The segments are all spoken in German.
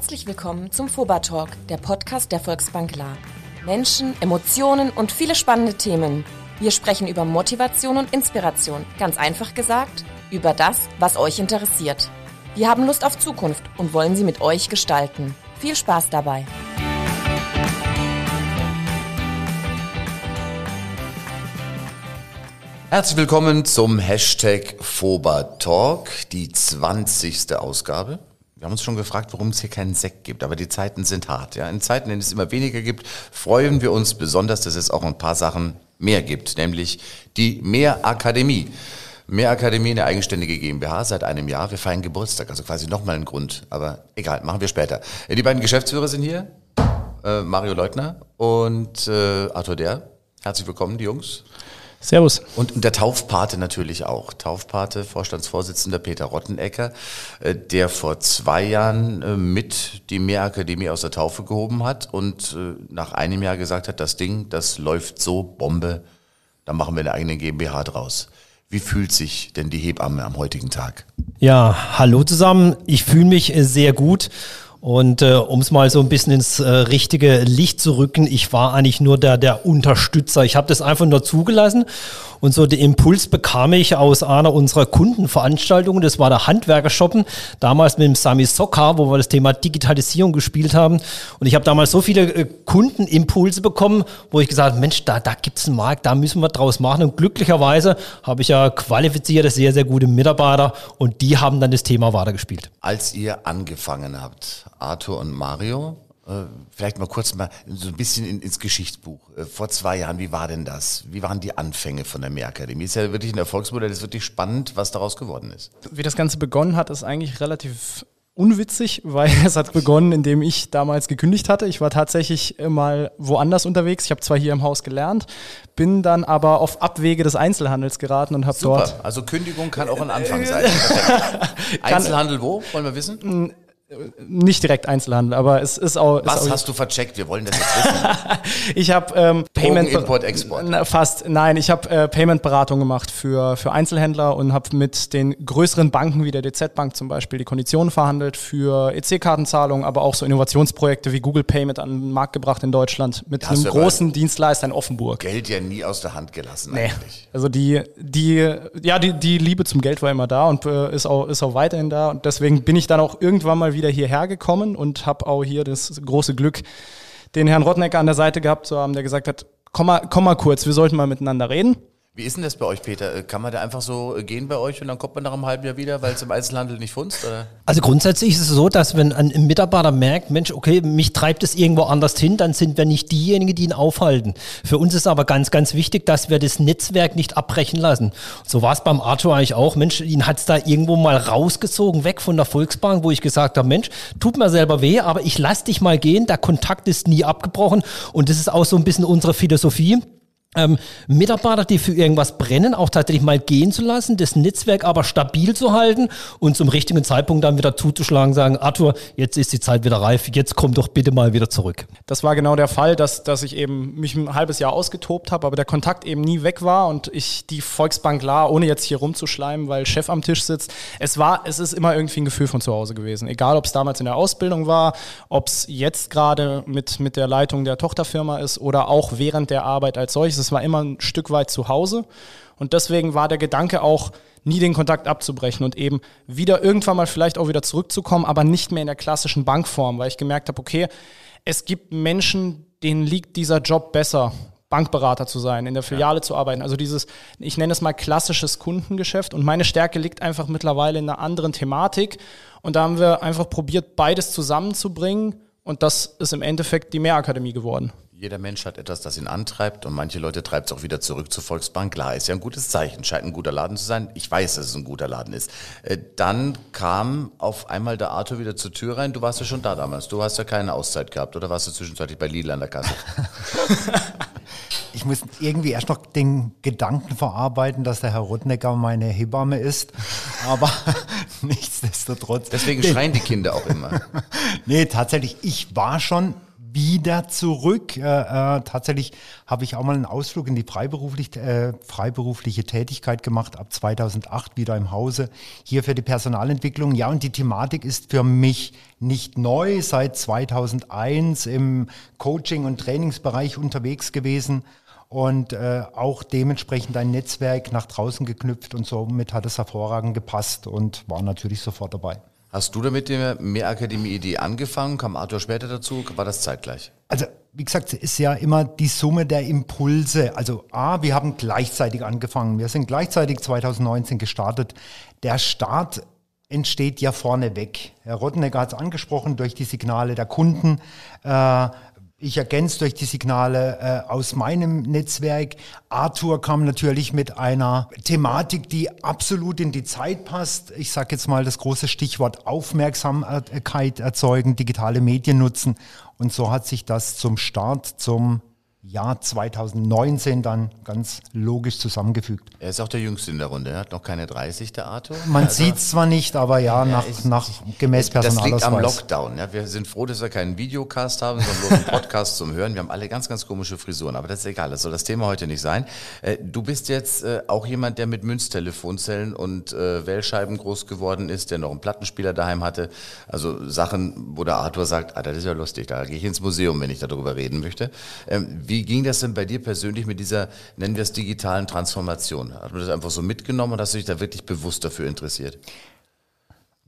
Herzlich willkommen zum FOBA Talk, der Podcast der Volksbank La. Menschen, Emotionen und viele spannende Themen. Wir sprechen über Motivation und Inspiration. Ganz einfach gesagt, über das, was euch interessiert. Wir haben Lust auf Zukunft und wollen sie mit euch gestalten. Viel Spaß dabei! Herzlich willkommen zum Hashtag FobaTalk, die 20. Ausgabe. Wir haben uns schon gefragt, warum es hier keinen Sekt gibt, aber die Zeiten sind hart. Ja? In Zeiten, in denen es immer weniger gibt, freuen wir uns besonders, dass es auch ein paar Sachen mehr gibt, nämlich die Mehrakademie. Mehrakademie, eine eigenständige GmbH seit einem Jahr. Wir feiern Geburtstag, also quasi nochmal ein Grund, aber egal, machen wir später. Die beiden Geschäftsführer sind hier, äh, Mario Leutner und äh, Arthur Der. Herzlich willkommen, die Jungs. Servus. Und der Taufpate natürlich auch. Taufpate, Vorstandsvorsitzender Peter Rottenecker, äh, der vor zwei Jahren äh, mit die Mehrakademie aus der Taufe gehoben hat und äh, nach einem Jahr gesagt hat, das Ding, das läuft so Bombe, da machen wir eine eigene GmbH draus. Wie fühlt sich denn die Hebamme am heutigen Tag? Ja, hallo zusammen. Ich fühle mich sehr gut und äh, um es mal so ein bisschen ins äh, richtige Licht zu rücken, ich war eigentlich nur der, der Unterstützer. Ich habe das einfach nur zugelassen und so den Impuls bekam ich aus einer unserer Kundenveranstaltungen. Das war der Handwerkershoppen, damals mit dem Sami Sokka, wo wir das Thema Digitalisierung gespielt haben. Und ich habe damals so viele äh, Kundenimpulse bekommen, wo ich gesagt habe, Mensch, da, da gibt's einen Markt, da müssen wir draus machen. Und glücklicherweise habe ich ja qualifizierte, sehr, sehr gute Mitarbeiter und die haben dann das Thema weitergespielt. Als ihr angefangen habt, Arthur und Mario, vielleicht mal kurz mal so ein bisschen in, ins Geschichtsbuch. Äh, vor zwei Jahren, wie war denn das? Wie waren die Anfänge von der Mehrakademie? Ist ja wirklich ein Erfolgsmodell, ist wirklich spannend, was daraus geworden ist. Wie das Ganze begonnen hat, ist eigentlich relativ unwitzig, weil es hat begonnen, indem ich damals gekündigt hatte. Ich war tatsächlich mal woanders unterwegs. Ich habe zwar hier im Haus gelernt, bin dann aber auf Abwege des Einzelhandels geraten und habe dort. Also Kündigung kann auch ein Anfang sein. Einzelhandel wo? Wollen wir wissen? Nicht direkt Einzelhandel, aber es ist auch. Was ist auch hast du vercheckt? Wir wollen das jetzt wissen. ich habe ähm, Payment Import Export. Na, fast nein, ich habe äh, Payment Beratung gemacht für für Einzelhändler und habe mit den größeren Banken wie der DZ Bank zum Beispiel die Konditionen verhandelt für EC-Kartenzahlungen, aber auch so Innovationsprojekte wie Google Pay mit an den Markt gebracht in Deutschland mit einem großen Dienstleister in Offenburg. Geld ja nie aus der Hand gelassen nee. eigentlich. Also die die ja die die Liebe zum Geld war immer da und äh, ist auch ist auch weiterhin da und deswegen bin ich dann auch irgendwann mal wieder wieder hierher gekommen und habe auch hier das große Glück, den Herrn Rottnecker an der Seite gehabt zu haben, der gesagt hat, komm mal, komm mal kurz, wir sollten mal miteinander reden. Wie ist denn das bei euch, Peter? Äh, kann man da einfach so äh, gehen bei euch und dann kommt man nach einem halben Jahr wieder, weil es im Einzelhandel nicht funzt? Oder? Also grundsätzlich ist es so, dass wenn ein Mitarbeiter merkt, Mensch, okay, mich treibt es irgendwo anders hin, dann sind wir nicht diejenigen, die ihn aufhalten. Für uns ist aber ganz, ganz wichtig, dass wir das Netzwerk nicht abbrechen lassen. So war es beim Arthur eigentlich auch. Mensch, ihn hat es da irgendwo mal rausgezogen, weg von der Volksbank, wo ich gesagt habe, Mensch, tut mir selber weh, aber ich lass dich mal gehen. Der Kontakt ist nie abgebrochen und das ist auch so ein bisschen unsere Philosophie ähm, Mitarbeiter, die für irgendwas brennen, auch tatsächlich mal gehen zu lassen, das Netzwerk aber stabil zu halten und zum richtigen Zeitpunkt dann wieder zuzuschlagen, sagen, Arthur, jetzt ist die Zeit wieder reif, jetzt komm doch bitte mal wieder zurück. Das war genau der Fall, dass, dass ich eben mich ein halbes Jahr ausgetobt habe, aber der Kontakt eben nie weg war und ich die Volksbank La, ohne jetzt hier rumzuschleimen, weil Chef am Tisch sitzt, es war, es ist immer irgendwie ein Gefühl von zu Hause gewesen. Egal, ob es damals in der Ausbildung war, ob es jetzt gerade mit, mit der Leitung der Tochterfirma ist oder auch während der Arbeit als solches es war immer ein Stück weit zu Hause. Und deswegen war der Gedanke auch, nie den Kontakt abzubrechen und eben wieder irgendwann mal vielleicht auch wieder zurückzukommen, aber nicht mehr in der klassischen Bankform, weil ich gemerkt habe, okay, es gibt Menschen, denen liegt dieser Job besser. Bankberater zu sein, in der Filiale ja. zu arbeiten. Also dieses, ich nenne es mal klassisches Kundengeschäft. Und meine Stärke liegt einfach mittlerweile in einer anderen Thematik. Und da haben wir einfach probiert, beides zusammenzubringen. Und das ist im Endeffekt die Mehrakademie geworden. Jeder Mensch hat etwas, das ihn antreibt und manche Leute treibt es auch wieder zurück zur Volksbank. Klar, ist ja ein gutes Zeichen, scheint ein guter Laden zu sein. Ich weiß, dass es ein guter Laden ist. Äh, dann kam auf einmal der Arthur wieder zur Tür rein. Du warst ja schon da damals. Du hast ja keine Auszeit gehabt oder warst du zwischenzeitlich bei Lidl an der Kasse? ich muss irgendwie erst noch den Gedanken verarbeiten, dass der Herr Rudnecker meine Hebamme ist. Aber nichtsdestotrotz. Deswegen schreien die Kinder auch immer. nee, tatsächlich, ich war schon wieder zurück. Äh, äh, tatsächlich habe ich auch mal einen Ausflug in die freiberuflich, äh, freiberufliche Tätigkeit gemacht, ab 2008 wieder im Hause, hier für die Personalentwicklung. Ja, und die Thematik ist für mich nicht neu, seit 2001 im Coaching- und Trainingsbereich unterwegs gewesen und äh, auch dementsprechend ein Netzwerk nach draußen geknüpft und somit hat es hervorragend gepasst und war natürlich sofort dabei. Hast du damit der Mehrakademie-Idee angefangen? Kam Arthur später dazu? War das zeitgleich? Also, wie gesagt, es ist ja immer die Summe der Impulse. Also, A, wir haben gleichzeitig angefangen. Wir sind gleichzeitig 2019 gestartet. Der Start entsteht ja vorneweg. Herr Rottenegger hat es angesprochen durch die Signale der Kunden. Äh, ich ergänze durch die Signale äh, aus meinem Netzwerk. Arthur kam natürlich mit einer Thematik, die absolut in die Zeit passt. Ich sage jetzt mal das große Stichwort Aufmerksamkeit erzeugen, digitale Medien nutzen. Und so hat sich das zum Start, zum Jahr 2019 dann ganz logisch zusammengefügt. Er ist auch der Jüngste in der Runde, er hat noch keine 30, der Arthur. Man also, sieht zwar nicht, aber ja, nach, ich, nach gemäß Personalausweis. Das liegt am Lockdown. Ja. Wir sind froh, dass wir keinen Videocast haben, sondern bloß einen Podcast zum Hören. Wir haben alle ganz, ganz komische Frisuren, aber das ist egal, das soll das Thema heute nicht sein. Äh, du bist jetzt äh, auch jemand, der mit Münztelefonzellen und äh, Wählscheiben groß geworden ist, der noch einen Plattenspieler daheim hatte. Also Sachen, wo der Arthur sagt, ah, das ist ja lustig, da gehe ich ins Museum, wenn ich darüber reden möchte. Ähm, wie ging das denn bei dir persönlich mit dieser, nennen wir es digitalen Transformation? Hat man das einfach so mitgenommen und hast du dich da wirklich bewusst dafür interessiert?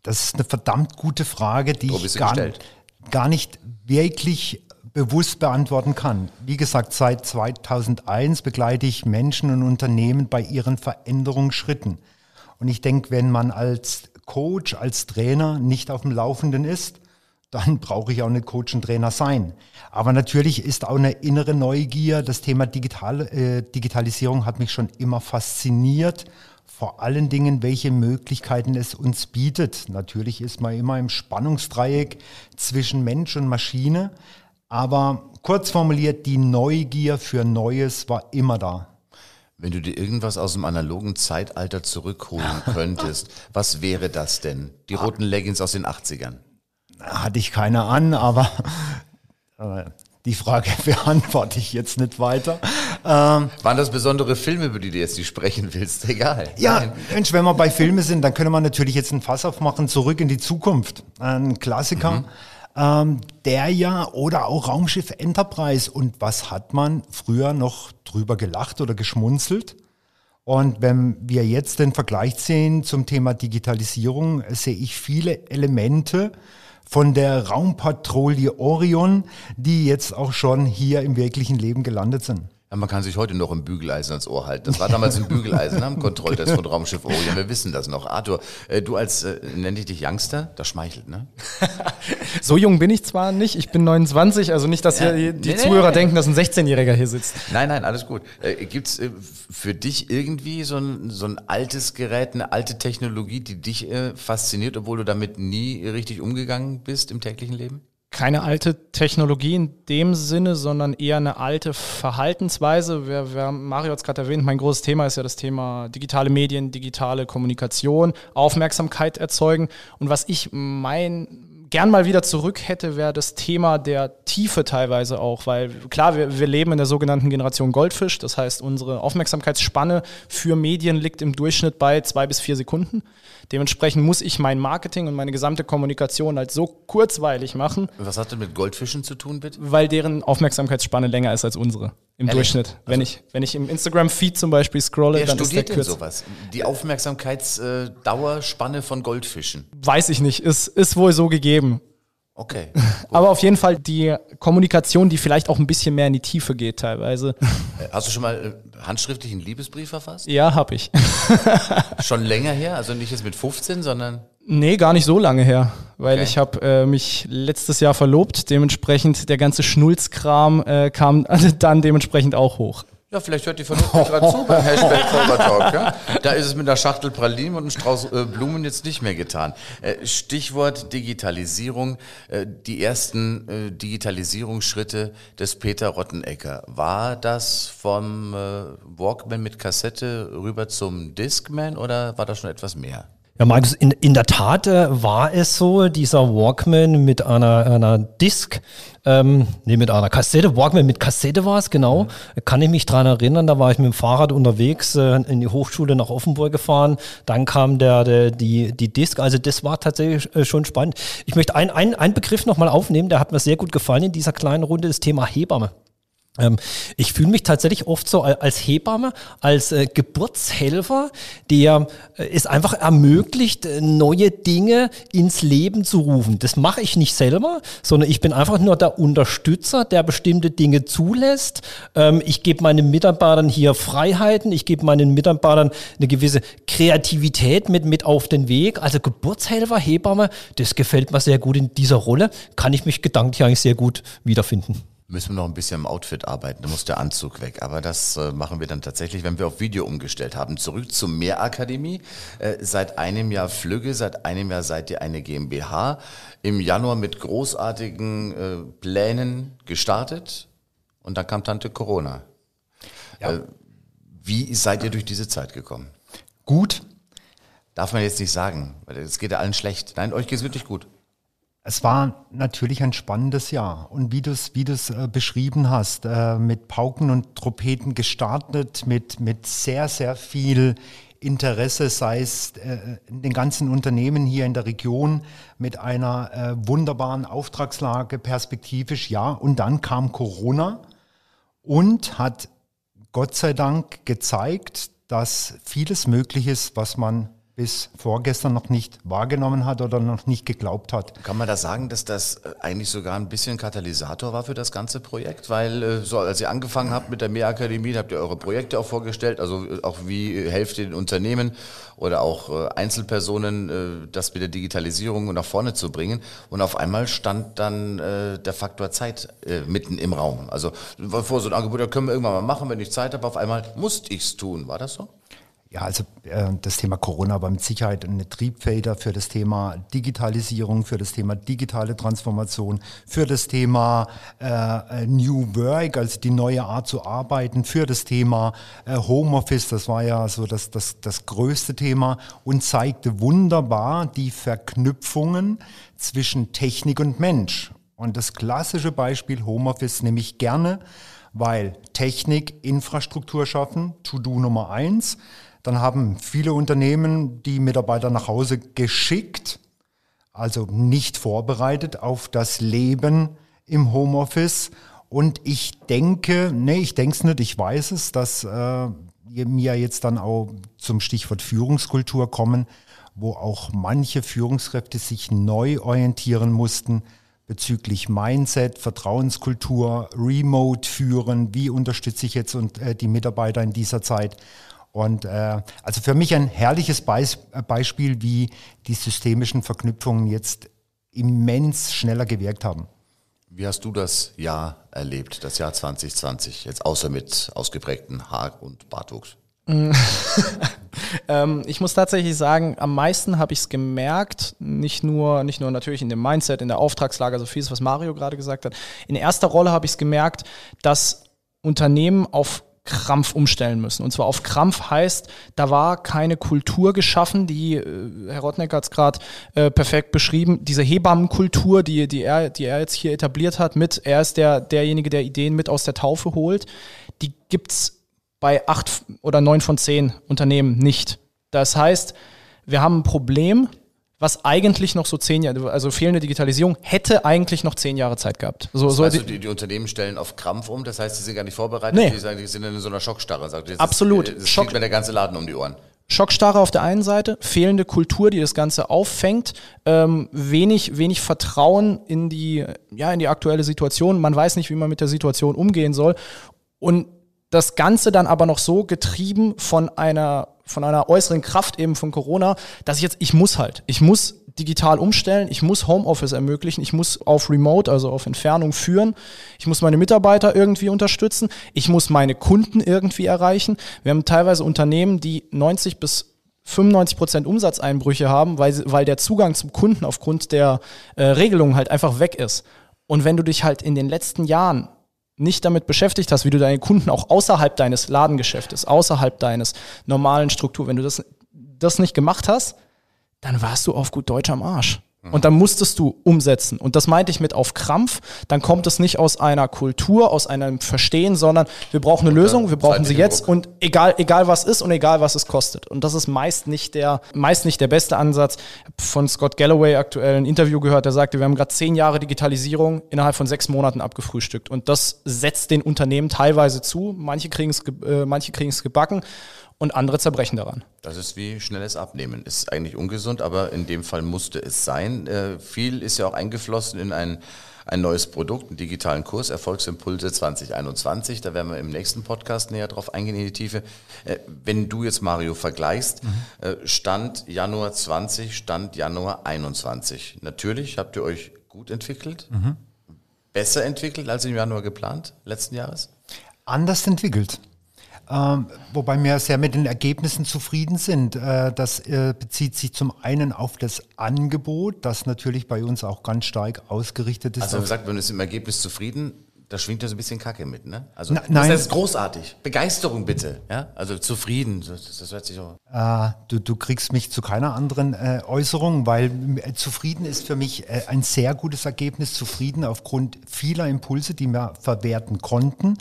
Das ist eine verdammt gute Frage, die ich gar, gar nicht wirklich bewusst beantworten kann. Wie gesagt, seit 2001 begleite ich Menschen und Unternehmen bei ihren Veränderungsschritten. Und ich denke, wenn man als Coach, als Trainer nicht auf dem Laufenden ist, dann brauche ich auch nicht Coach und Trainer sein. Aber natürlich ist auch eine innere Neugier. Das Thema Digital, äh, Digitalisierung hat mich schon immer fasziniert. Vor allen Dingen, welche Möglichkeiten es uns bietet. Natürlich ist man immer im Spannungsdreieck zwischen Mensch und Maschine. Aber kurz formuliert, die Neugier für Neues war immer da. Wenn du dir irgendwas aus dem analogen Zeitalter zurückholen könntest, was wäre das denn? Die roten Leggings aus den 80ern hatte ich keine an, aber äh, die Frage beantworte ich jetzt nicht weiter. Ähm, Waren das besondere Filme, über die du jetzt nicht sprechen willst? Egal. Ja, Nein. Mensch, wenn wir bei Filmen sind, dann können wir natürlich jetzt ein Fass aufmachen, zurück in die Zukunft. Ein Klassiker. Mhm. Ähm, der ja, oder auch Raumschiff Enterprise. Und was hat man früher noch drüber gelacht oder geschmunzelt? Und wenn wir jetzt den Vergleich sehen zum Thema Digitalisierung, sehe ich viele Elemente, von der Raumpatrouille Orion, die jetzt auch schon hier im wirklichen Leben gelandet sind. Ja, man kann sich heute noch ein Bügeleisen ans Ohr halten. Das war damals ein Bügeleisen am Kontrolltest von Raumschiff Orion. Wir wissen das noch. Arthur, äh, du als, äh, nenne ich dich Youngster? Das schmeichelt, ne? so jung bin ich zwar nicht. Ich bin 29, also nicht, dass ja, hier die nee, Zuhörer nee, denken, dass ein 16-Jähriger hier sitzt. Nein, nein, alles gut. Äh, gibt's äh, für dich irgendwie so ein, so ein altes Gerät, eine alte Technologie, die dich äh, fasziniert, obwohl du damit nie richtig umgegangen bist im täglichen Leben? Keine alte Technologie in dem Sinne, sondern eher eine alte Verhaltensweise. Wir, wir, Mario hat es gerade erwähnt, mein großes Thema ist ja das Thema digitale Medien, digitale Kommunikation, Aufmerksamkeit erzeugen. Und was ich mein gern mal wieder zurück hätte, wäre das Thema der Tiefe teilweise auch, weil klar, wir, wir leben in der sogenannten Generation Goldfisch, das heißt, unsere Aufmerksamkeitsspanne für Medien liegt im Durchschnitt bei zwei bis vier Sekunden. Dementsprechend muss ich mein Marketing und meine gesamte Kommunikation halt so kurzweilig machen. Was hat das mit Goldfischen zu tun, bitte? Weil deren Aufmerksamkeitsspanne länger ist als unsere im Ehrlich? Durchschnitt. Also wenn ich, wenn ich im Instagram-Feed zum Beispiel scrolle, Wer dann studiert ist der denn sowas? Die Aufmerksamkeitsdauerspanne von Goldfischen? Weiß ich nicht. Ist, ist wohl so gegeben. Okay. Aber auf jeden Fall die Kommunikation, die vielleicht auch ein bisschen mehr in die Tiefe geht teilweise. Äh, hast du schon mal äh, handschriftlich einen Liebesbrief verfasst? Ja, habe ich. schon länger her? Also nicht jetzt mit 15, sondern Nee, gar nicht so lange her, weil okay. ich habe äh, mich letztes Jahr verlobt, dementsprechend der ganze Schnulzkram äh, kam dann dementsprechend auch hoch. Ja, vielleicht hört die Vernunft gerade zu beim Hashtag Talk. Ja? Da ist es mit einer Schachtel Pralinen und einem Strauß äh, Blumen jetzt nicht mehr getan. Äh, Stichwort Digitalisierung. Äh, die ersten äh, Digitalisierungsschritte des Peter Rottenecker. War das vom äh, Walkman mit Kassette rüber zum Discman oder war das schon etwas mehr? Ja, Markus, in, in der Tat äh, war es so, dieser Walkman mit einer, einer Disc, ähm, nee, mit einer Kassette, Walkman mit Kassette war es, genau. Mhm. Kann ich mich dran erinnern, da war ich mit dem Fahrrad unterwegs äh, in die Hochschule nach Offenburg gefahren. Dann kam der, der, die, die Disc, also das war tatsächlich äh, schon spannend. Ich möchte einen ein Begriff nochmal aufnehmen, der hat mir sehr gut gefallen in dieser kleinen Runde, das Thema Hebamme. Ähm, ich fühle mich tatsächlich oft so als Hebamme, als äh, Geburtshelfer, der äh, es einfach ermöglicht, äh, neue Dinge ins Leben zu rufen. Das mache ich nicht selber, sondern ich bin einfach nur der Unterstützer, der bestimmte Dinge zulässt. Ähm, ich gebe meinen Mitarbeitern hier Freiheiten, ich gebe meinen Mitarbeitern eine gewisse Kreativität mit, mit auf den Weg. Also Geburtshelfer, Hebamme, das gefällt mir sehr gut in dieser Rolle, kann ich mich gedanklich eigentlich sehr gut wiederfinden müssen wir noch ein bisschen im Outfit arbeiten. Da muss der Anzug weg. Aber das äh, machen wir dann tatsächlich, wenn wir auf Video umgestellt haben. Zurück zur Mehrakademie. Äh, seit einem Jahr Flügge, seit einem Jahr seid ihr eine GmbH. Im Januar mit großartigen äh, Plänen gestartet. Und dann kam Tante Corona. Ja. Äh, wie seid ihr durch diese Zeit gekommen? Gut. Darf man jetzt nicht sagen, weil es geht ja allen schlecht. Nein, euch geht es wirklich gut. Es war natürlich ein spannendes Jahr. Und wie du es wie du's, äh, beschrieben hast, äh, mit Pauken und Trompeten gestartet, mit, mit sehr, sehr viel Interesse, sei es äh, den ganzen Unternehmen hier in der Region, mit einer äh, wunderbaren Auftragslage perspektivisch, ja. Und dann kam Corona und hat Gott sei Dank gezeigt, dass vieles möglich ist, was man bis vorgestern noch nicht wahrgenommen hat oder noch nicht geglaubt hat. Kann man da sagen, dass das äh, eigentlich sogar ein bisschen Katalysator war für das ganze Projekt? Weil äh, so als ihr angefangen habt mit der Mehrakademie, habt ihr eure Projekte auch vorgestellt, also äh, auch wie helft ihr den Unternehmen oder auch Einzelpersonen, das mit der Digitalisierung nach vorne zu bringen. Und auf einmal stand dann der Faktor Zeit mitten im Raum. Also vor so ein Angebot, da können wir irgendwann mal machen, wenn ich Zeit habe. Auf einmal musste ich es tun. War das so? Ja, also äh, das Thema Corona war mit Sicherheit eine Triebfeder für das Thema Digitalisierung, für das Thema digitale Transformation, für das Thema äh, New Work, also die neue Art zu arbeiten, für das Thema äh, Homeoffice, das war ja so das, das, das größte Thema und zeigte wunderbar die Verknüpfungen zwischen Technik und Mensch. Und das klassische Beispiel Homeoffice nehme ich gerne, weil Technik Infrastruktur schaffen, To-Do Nummer eins. Dann haben viele Unternehmen die Mitarbeiter nach Hause geschickt, also nicht vorbereitet auf das Leben im Homeoffice. Und ich denke, nee, ich denke es nicht, ich weiß es, dass äh, mir jetzt dann auch zum Stichwort Führungskultur kommen, wo auch manche Führungskräfte sich neu orientieren mussten bezüglich Mindset, Vertrauenskultur, Remote führen, wie unterstütze ich jetzt und, äh, die Mitarbeiter in dieser Zeit. Und äh, also für mich ein herrliches Beis Beispiel, wie die systemischen Verknüpfungen jetzt immens schneller gewirkt haben. Wie hast du das Jahr erlebt, das Jahr 2020, jetzt außer mit ausgeprägten Haar- und Bartwuchs? ähm, ich muss tatsächlich sagen, am meisten habe ich es gemerkt, nicht nur, nicht nur natürlich in dem Mindset, in der Auftragslage, so vieles, was Mario gerade gesagt hat. In erster Rolle habe ich es gemerkt, dass Unternehmen auf Krampf umstellen müssen. Und zwar auf Krampf heißt, da war keine Kultur geschaffen, die, äh, Herr Rottneck hat es gerade äh, perfekt beschrieben, diese Hebammenkultur, die, die, er, die er jetzt hier etabliert hat, mit, er ist der, derjenige, der Ideen mit aus der Taufe holt, die gibt's bei acht oder neun von zehn Unternehmen nicht. Das heißt, wir haben ein Problem, was eigentlich noch so zehn Jahre, also fehlende Digitalisierung, hätte eigentlich noch zehn Jahre Zeit gehabt. So, das so heißt, die, die, Unternehmen stellen auf Krampf um, das heißt, sie sind gar nicht vorbereitet, nee. die, sagen, die sind in so einer Schockstarre. Sagt, jetzt Absolut. Ist, Schock, mir der ganze Laden um die Ohren. Schockstarre auf der einen Seite, fehlende Kultur, die das Ganze auffängt, ähm, wenig, wenig Vertrauen in die, ja, in die aktuelle Situation. Man weiß nicht, wie man mit der Situation umgehen soll. Und das Ganze dann aber noch so getrieben von einer von einer äußeren Kraft eben von Corona, dass ich jetzt, ich muss halt, ich muss digital umstellen, ich muss Homeoffice ermöglichen, ich muss auf Remote, also auf Entfernung führen, ich muss meine Mitarbeiter irgendwie unterstützen, ich muss meine Kunden irgendwie erreichen. Wir haben teilweise Unternehmen, die 90 bis 95 Prozent Umsatzeinbrüche haben, weil, weil der Zugang zum Kunden aufgrund der äh, Regelungen halt einfach weg ist. Und wenn du dich halt in den letzten Jahren nicht damit beschäftigt hast, wie du deine Kunden auch außerhalb deines Ladengeschäftes, außerhalb deines normalen Struktur, wenn du das, das nicht gemacht hast, dann warst du auf gut Deutsch am Arsch. Und dann musstest du umsetzen. Und das meinte ich mit auf Krampf. Dann kommt es nicht aus einer Kultur, aus einem Verstehen, sondern wir brauchen eine Lösung, wir brauchen sie jetzt und egal, egal was ist und egal was es kostet. Und das ist meist nicht der, meist nicht der beste Ansatz. Von Scott Galloway aktuell ein Interview gehört, der sagte, wir haben gerade zehn Jahre Digitalisierung innerhalb von sechs Monaten abgefrühstückt. Und das setzt den Unternehmen teilweise zu. Manche kriegen es, äh, manche kriegen es gebacken und andere zerbrechen daran. Das ist wie schnelles Abnehmen. Ist eigentlich ungesund, aber in dem Fall musste es sein. Äh, viel ist ja auch eingeflossen in ein, ein neues Produkt, einen digitalen Kurs, Erfolgsimpulse 2021. Da werden wir im nächsten Podcast näher drauf eingehen in die Tiefe. Äh, wenn du jetzt, Mario, vergleichst, mhm. äh, Stand Januar 20, Stand Januar 21. Natürlich habt ihr euch gut entwickelt, mhm. besser entwickelt als im Januar geplant, letzten Jahres? Anders entwickelt. Ähm, wobei wir sehr mit den Ergebnissen zufrieden sind. Äh, das äh, bezieht sich zum einen auf das Angebot, das natürlich bei uns auch ganz stark ausgerichtet ist. Also man sagt, man ist im Ergebnis zufrieden, da schwingt ja so ein bisschen Kacke mit, ne? Also Na, nein. das ist großartig. Begeisterung bitte, ja? Also zufrieden, das, das hört sich so. Äh, du, du kriegst mich zu keiner anderen äh, Äußerung, weil äh, zufrieden ist für mich äh, ein sehr gutes Ergebnis. Zufrieden aufgrund vieler Impulse, die wir verwerten konnten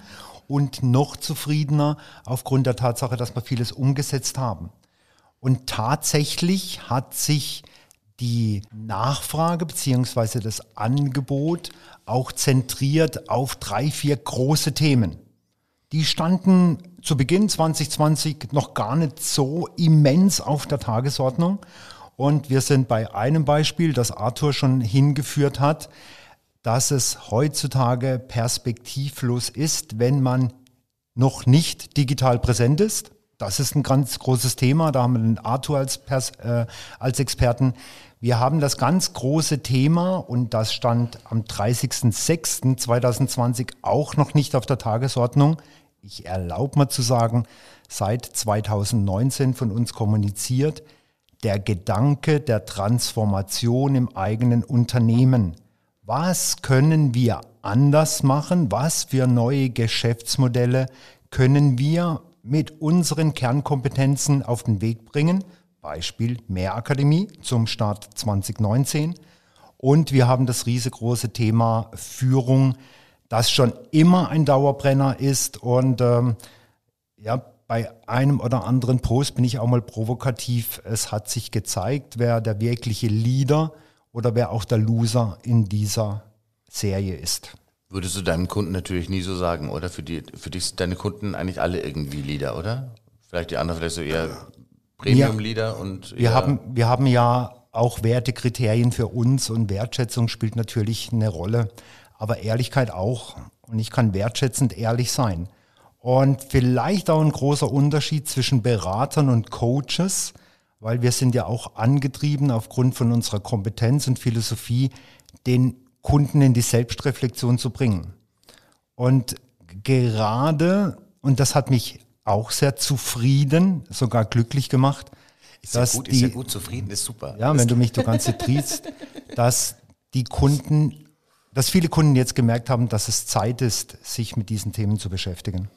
und noch zufriedener aufgrund der Tatsache, dass wir vieles umgesetzt haben. Und tatsächlich hat sich die Nachfrage beziehungsweise das Angebot auch zentriert auf drei, vier große Themen. Die standen zu Beginn 2020 noch gar nicht so immens auf der Tagesordnung. Und wir sind bei einem Beispiel, das Arthur schon hingeführt hat, dass es heutzutage perspektivlos ist, wenn man noch nicht digital präsent ist. Das ist ein ganz großes Thema. Da haben wir den Arthur als, Pers äh, als Experten. Wir haben das ganz große Thema und das stand am 30.06.2020 auch noch nicht auf der Tagesordnung. Ich erlaube mir zu sagen, seit 2019 von uns kommuniziert, der Gedanke der Transformation im eigenen Unternehmen was können wir anders machen? Was für neue Geschäftsmodelle können wir mit unseren Kernkompetenzen auf den Weg bringen? Beispiel Mehrakademie zum Start 2019. Und wir haben das riesengroße Thema Führung, das schon immer ein Dauerbrenner ist. Und ähm, ja, bei einem oder anderen Post bin ich auch mal provokativ. Es hat sich gezeigt, wer der wirkliche Leader ist oder wer auch der Loser in dieser Serie ist. Würdest du deinem Kunden natürlich nie so sagen, oder? Für, die, für dich sind deine Kunden eigentlich alle irgendwie Leader, oder? Vielleicht die anderen vielleicht so eher Premium-Leader und wir haben, wir haben ja auch Wertekriterien für uns und Wertschätzung spielt natürlich eine Rolle, aber Ehrlichkeit auch. Und ich kann wertschätzend ehrlich sein. Und vielleicht auch ein großer Unterschied zwischen Beratern und Coaches weil wir sind ja auch angetrieben aufgrund von unserer Kompetenz und Philosophie, den Kunden in die Selbstreflexion zu bringen. Und gerade, und das hat mich auch sehr zufrieden, sogar glücklich gemacht, ist dass ja gut, die, ist ja gut, zufrieden ist super. Ja, wenn du mich so konzentrierst, dass die Kunden, dass viele Kunden jetzt gemerkt haben, dass es Zeit ist, sich mit diesen Themen zu beschäftigen.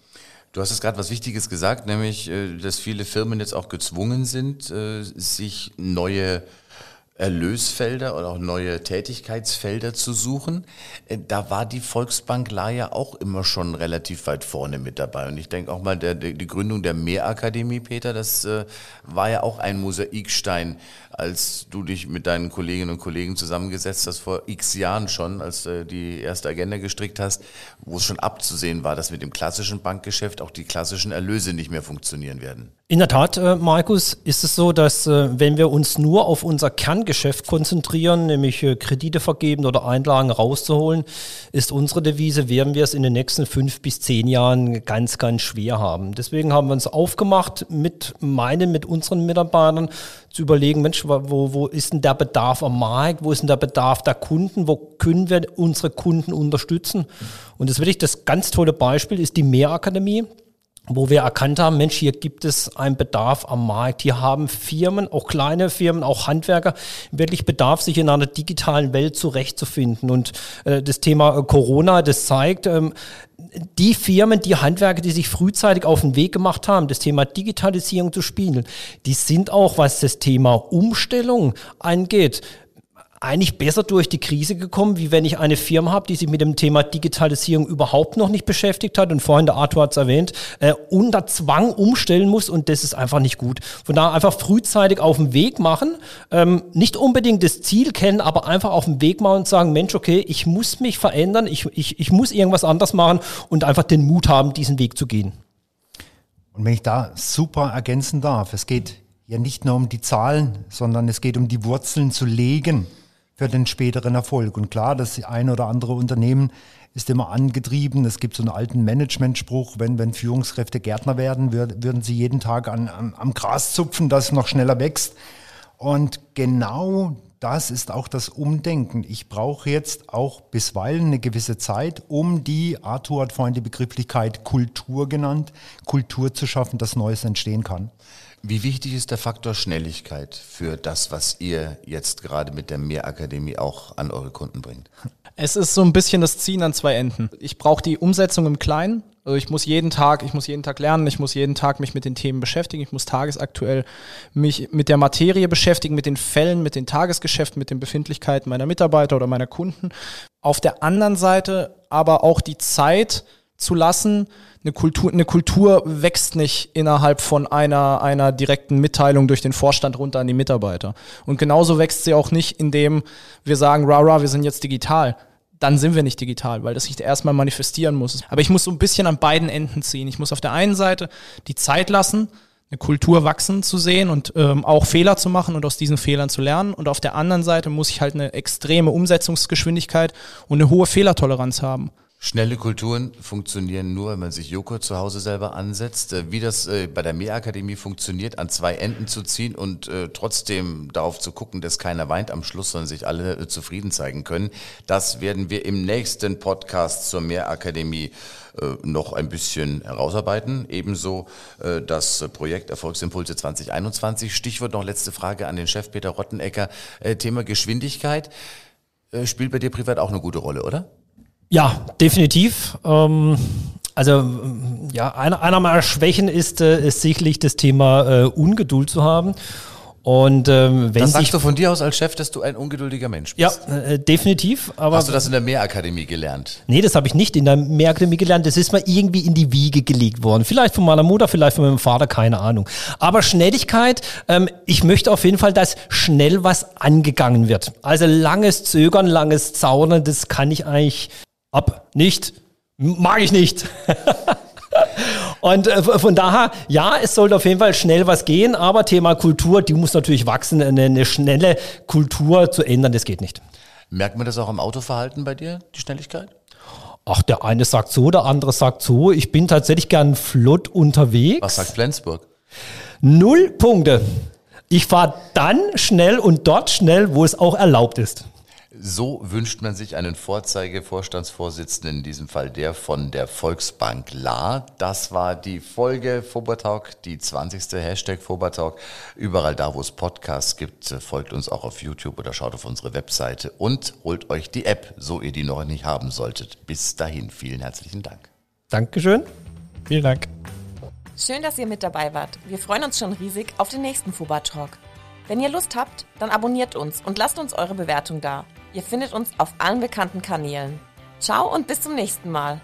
Du hast es gerade was Wichtiges gesagt, nämlich, äh, dass viele Firmen jetzt auch gezwungen sind, äh, sich neue Erlösfelder oder auch neue Tätigkeitsfelder zu suchen. Äh, da war die Volksbank ja auch immer schon relativ weit vorne mit dabei. Und ich denke auch mal, der, die Gründung der Mehrakademie, Peter, das war ja auch ein Mosaikstein als du dich mit deinen Kolleginnen und Kollegen zusammengesetzt hast, vor x Jahren schon, als du die erste Agenda gestrickt hast, wo es schon abzusehen war, dass mit dem klassischen Bankgeschäft auch die klassischen Erlöse nicht mehr funktionieren werden? In der Tat, äh, Markus, ist es so, dass äh, wenn wir uns nur auf unser Kerngeschäft konzentrieren, nämlich äh, Kredite vergeben oder Einlagen rauszuholen, ist unsere Devise, werden wir es in den nächsten fünf bis zehn Jahren ganz, ganz schwer haben. Deswegen haben wir uns aufgemacht, mit meinen, mit unseren Mitarbeitern zu überlegen, Mensch, wo, wo ist denn der Bedarf am Markt, wo ist denn der Bedarf der Kunden, wo können wir unsere Kunden unterstützen? Und das wirklich das ganz tolle Beispiel ist die Mehrakademie wo wir erkannt haben, Mensch, hier gibt es einen Bedarf am Markt. Hier haben Firmen, auch kleine Firmen, auch Handwerker, wirklich Bedarf, sich in einer digitalen Welt zurechtzufinden. Und äh, das Thema äh, Corona, das zeigt, ähm, die Firmen, die Handwerker, die sich frühzeitig auf den Weg gemacht haben, das Thema Digitalisierung zu spielen, die sind auch, was das Thema Umstellung angeht, eigentlich besser durch die Krise gekommen, wie wenn ich eine Firma habe, die sich mit dem Thema Digitalisierung überhaupt noch nicht beschäftigt hat und vorhin der Arthur hat es erwähnt, äh, unter Zwang umstellen muss und das ist einfach nicht gut. Von daher einfach frühzeitig auf den Weg machen, ähm, nicht unbedingt das Ziel kennen, aber einfach auf den Weg machen und sagen, Mensch, okay, ich muss mich verändern, ich, ich, ich muss irgendwas anders machen und einfach den Mut haben, diesen Weg zu gehen. Und wenn ich da super ergänzen darf, es geht ja nicht nur um die Zahlen, sondern es geht um die Wurzeln zu legen für den späteren Erfolg. Und klar, das ein oder andere Unternehmen ist immer angetrieben. Es gibt so einen alten Managementspruch, wenn, wenn Führungskräfte Gärtner werden, würden sie jeden Tag an, an, am Gras zupfen, das noch schneller wächst. Und genau das ist auch das Umdenken. Ich brauche jetzt auch bisweilen eine gewisse Zeit, um die, Arthur hat vorhin die Begrifflichkeit Kultur genannt, Kultur zu schaffen, dass Neues entstehen kann. Wie wichtig ist der Faktor Schnelligkeit für das, was ihr jetzt gerade mit der Mehrakademie auch an eure Kunden bringt? Es ist so ein bisschen das Ziehen an zwei Enden. Ich brauche die Umsetzung im Kleinen. Also ich muss jeden Tag, ich muss jeden Tag lernen, ich muss jeden Tag mich mit den Themen beschäftigen, ich muss tagesaktuell mich mit der Materie beschäftigen, mit den Fällen, mit den Tagesgeschäften, mit den Befindlichkeiten meiner Mitarbeiter oder meiner Kunden. Auf der anderen Seite aber auch die Zeit zu lassen, eine Kultur, eine Kultur wächst nicht innerhalb von einer, einer direkten Mitteilung durch den Vorstand runter an die Mitarbeiter. Und genauso wächst sie auch nicht, indem wir sagen, ra, ra, wir sind jetzt digital. Dann sind wir nicht digital, weil das sich erstmal manifestieren muss. Aber ich muss so ein bisschen an beiden Enden ziehen. Ich muss auf der einen Seite die Zeit lassen, eine Kultur wachsen zu sehen und ähm, auch Fehler zu machen und aus diesen Fehlern zu lernen. Und auf der anderen Seite muss ich halt eine extreme Umsetzungsgeschwindigkeit und eine hohe Fehlertoleranz haben. Schnelle Kulturen funktionieren nur, wenn man sich Joghurt zu Hause selber ansetzt. Äh, wie das äh, bei der Mehrakademie funktioniert, an zwei Enden zu ziehen und äh, trotzdem darauf zu gucken, dass keiner weint am Schluss, sondern sich alle zufrieden zeigen können, das werden wir im nächsten Podcast zur Mehrakademie noch ein bisschen herausarbeiten. Ebenso das Projekt Erfolgsimpulse 2021. Stichwort noch letzte Frage an den Chef Peter Rottenecker. Thema Geschwindigkeit spielt bei dir privat auch eine gute Rolle, oder? Ja, definitiv. Ähm, also ja, einer, einer meiner Schwächen ist, äh, ist sicherlich das Thema äh, Ungeduld zu haben. Und ähm, wenn das sagst du von dir aus als Chef, dass du ein ungeduldiger Mensch bist. Ja, äh, definitiv. Aber Hast du das in der Mehrakademie gelernt? Nee, das habe ich nicht in der Mehrakademie gelernt. Das ist mal irgendwie in die Wiege gelegt worden. Vielleicht von meiner Mutter, vielleicht von meinem Vater, keine Ahnung. Aber Schnelligkeit, ähm, ich möchte auf jeden Fall, dass schnell was angegangen wird. Also langes Zögern, langes Zaunen, das kann ich eigentlich ab. Nicht. Mag ich nicht. Und äh, von daher, ja, es sollte auf jeden Fall schnell was gehen, aber Thema Kultur, die muss natürlich wachsen. Eine, eine schnelle Kultur zu ändern, das geht nicht. Merkt man das auch im Autoverhalten bei dir, die Schnelligkeit? Ach, der eine sagt so, der andere sagt so. Ich bin tatsächlich gern flott unterwegs. Was sagt Flensburg? Null Punkte. Ich fahre dann schnell und dort schnell, wo es auch erlaubt ist. So wünscht man sich einen Vorzeigevorstandsvorsitzenden, in diesem Fall der von der Volksbank La. Das war die Folge Fobertalk, die 20. Hashtag Fobertalk. Überall da, wo es Podcasts gibt, folgt uns auch auf YouTube oder schaut auf unsere Webseite und holt euch die App, so ihr die noch nicht haben solltet. Bis dahin, vielen herzlichen Dank. Dankeschön. Vielen Dank. Schön, dass ihr mit dabei wart. Wir freuen uns schon riesig auf den nächsten Fobertalk. Wenn ihr Lust habt, dann abonniert uns und lasst uns eure Bewertung da. Ihr findet uns auf allen bekannten Kanälen. Ciao und bis zum nächsten Mal.